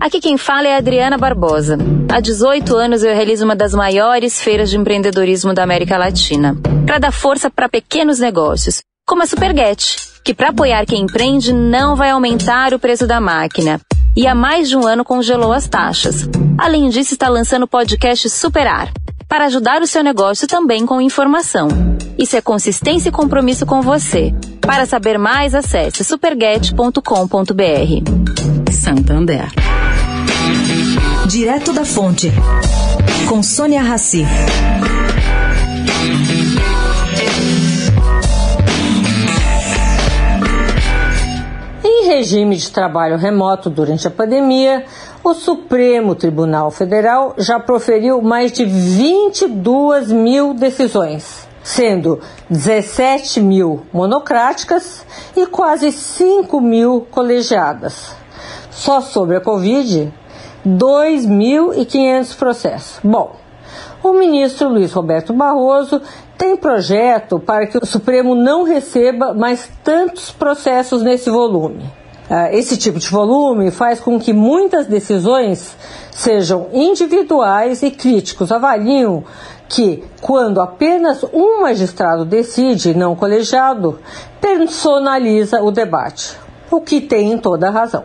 Aqui quem fala é Adriana Barbosa. Há 18 anos eu realizo uma das maiores feiras de empreendedorismo da América Latina, para dar força para pequenos negócios, como a Superget, que para apoiar quem empreende não vai aumentar o preço da máquina. E há mais de um ano congelou as taxas. Além disso, está lançando o podcast Superar, para ajudar o seu negócio também com informação. Isso é consistência e compromisso com você. Para saber mais, acesse superget.com.br. Santander. Direto da Fonte, com Sônia Rassi. Em regime de trabalho remoto durante a pandemia, o Supremo Tribunal Federal já proferiu mais de 22 mil decisões, sendo 17 mil monocráticas e quase 5 mil colegiadas. Só sobre a Covid, 2.500 processos. Bom, o ministro Luiz Roberto Barroso tem projeto para que o Supremo não receba mais tantos processos nesse volume. Ah, esse tipo de volume faz com que muitas decisões sejam individuais e críticos avaliam que, quando apenas um magistrado decide, não colegiado, personaliza o debate, o que tem toda razão.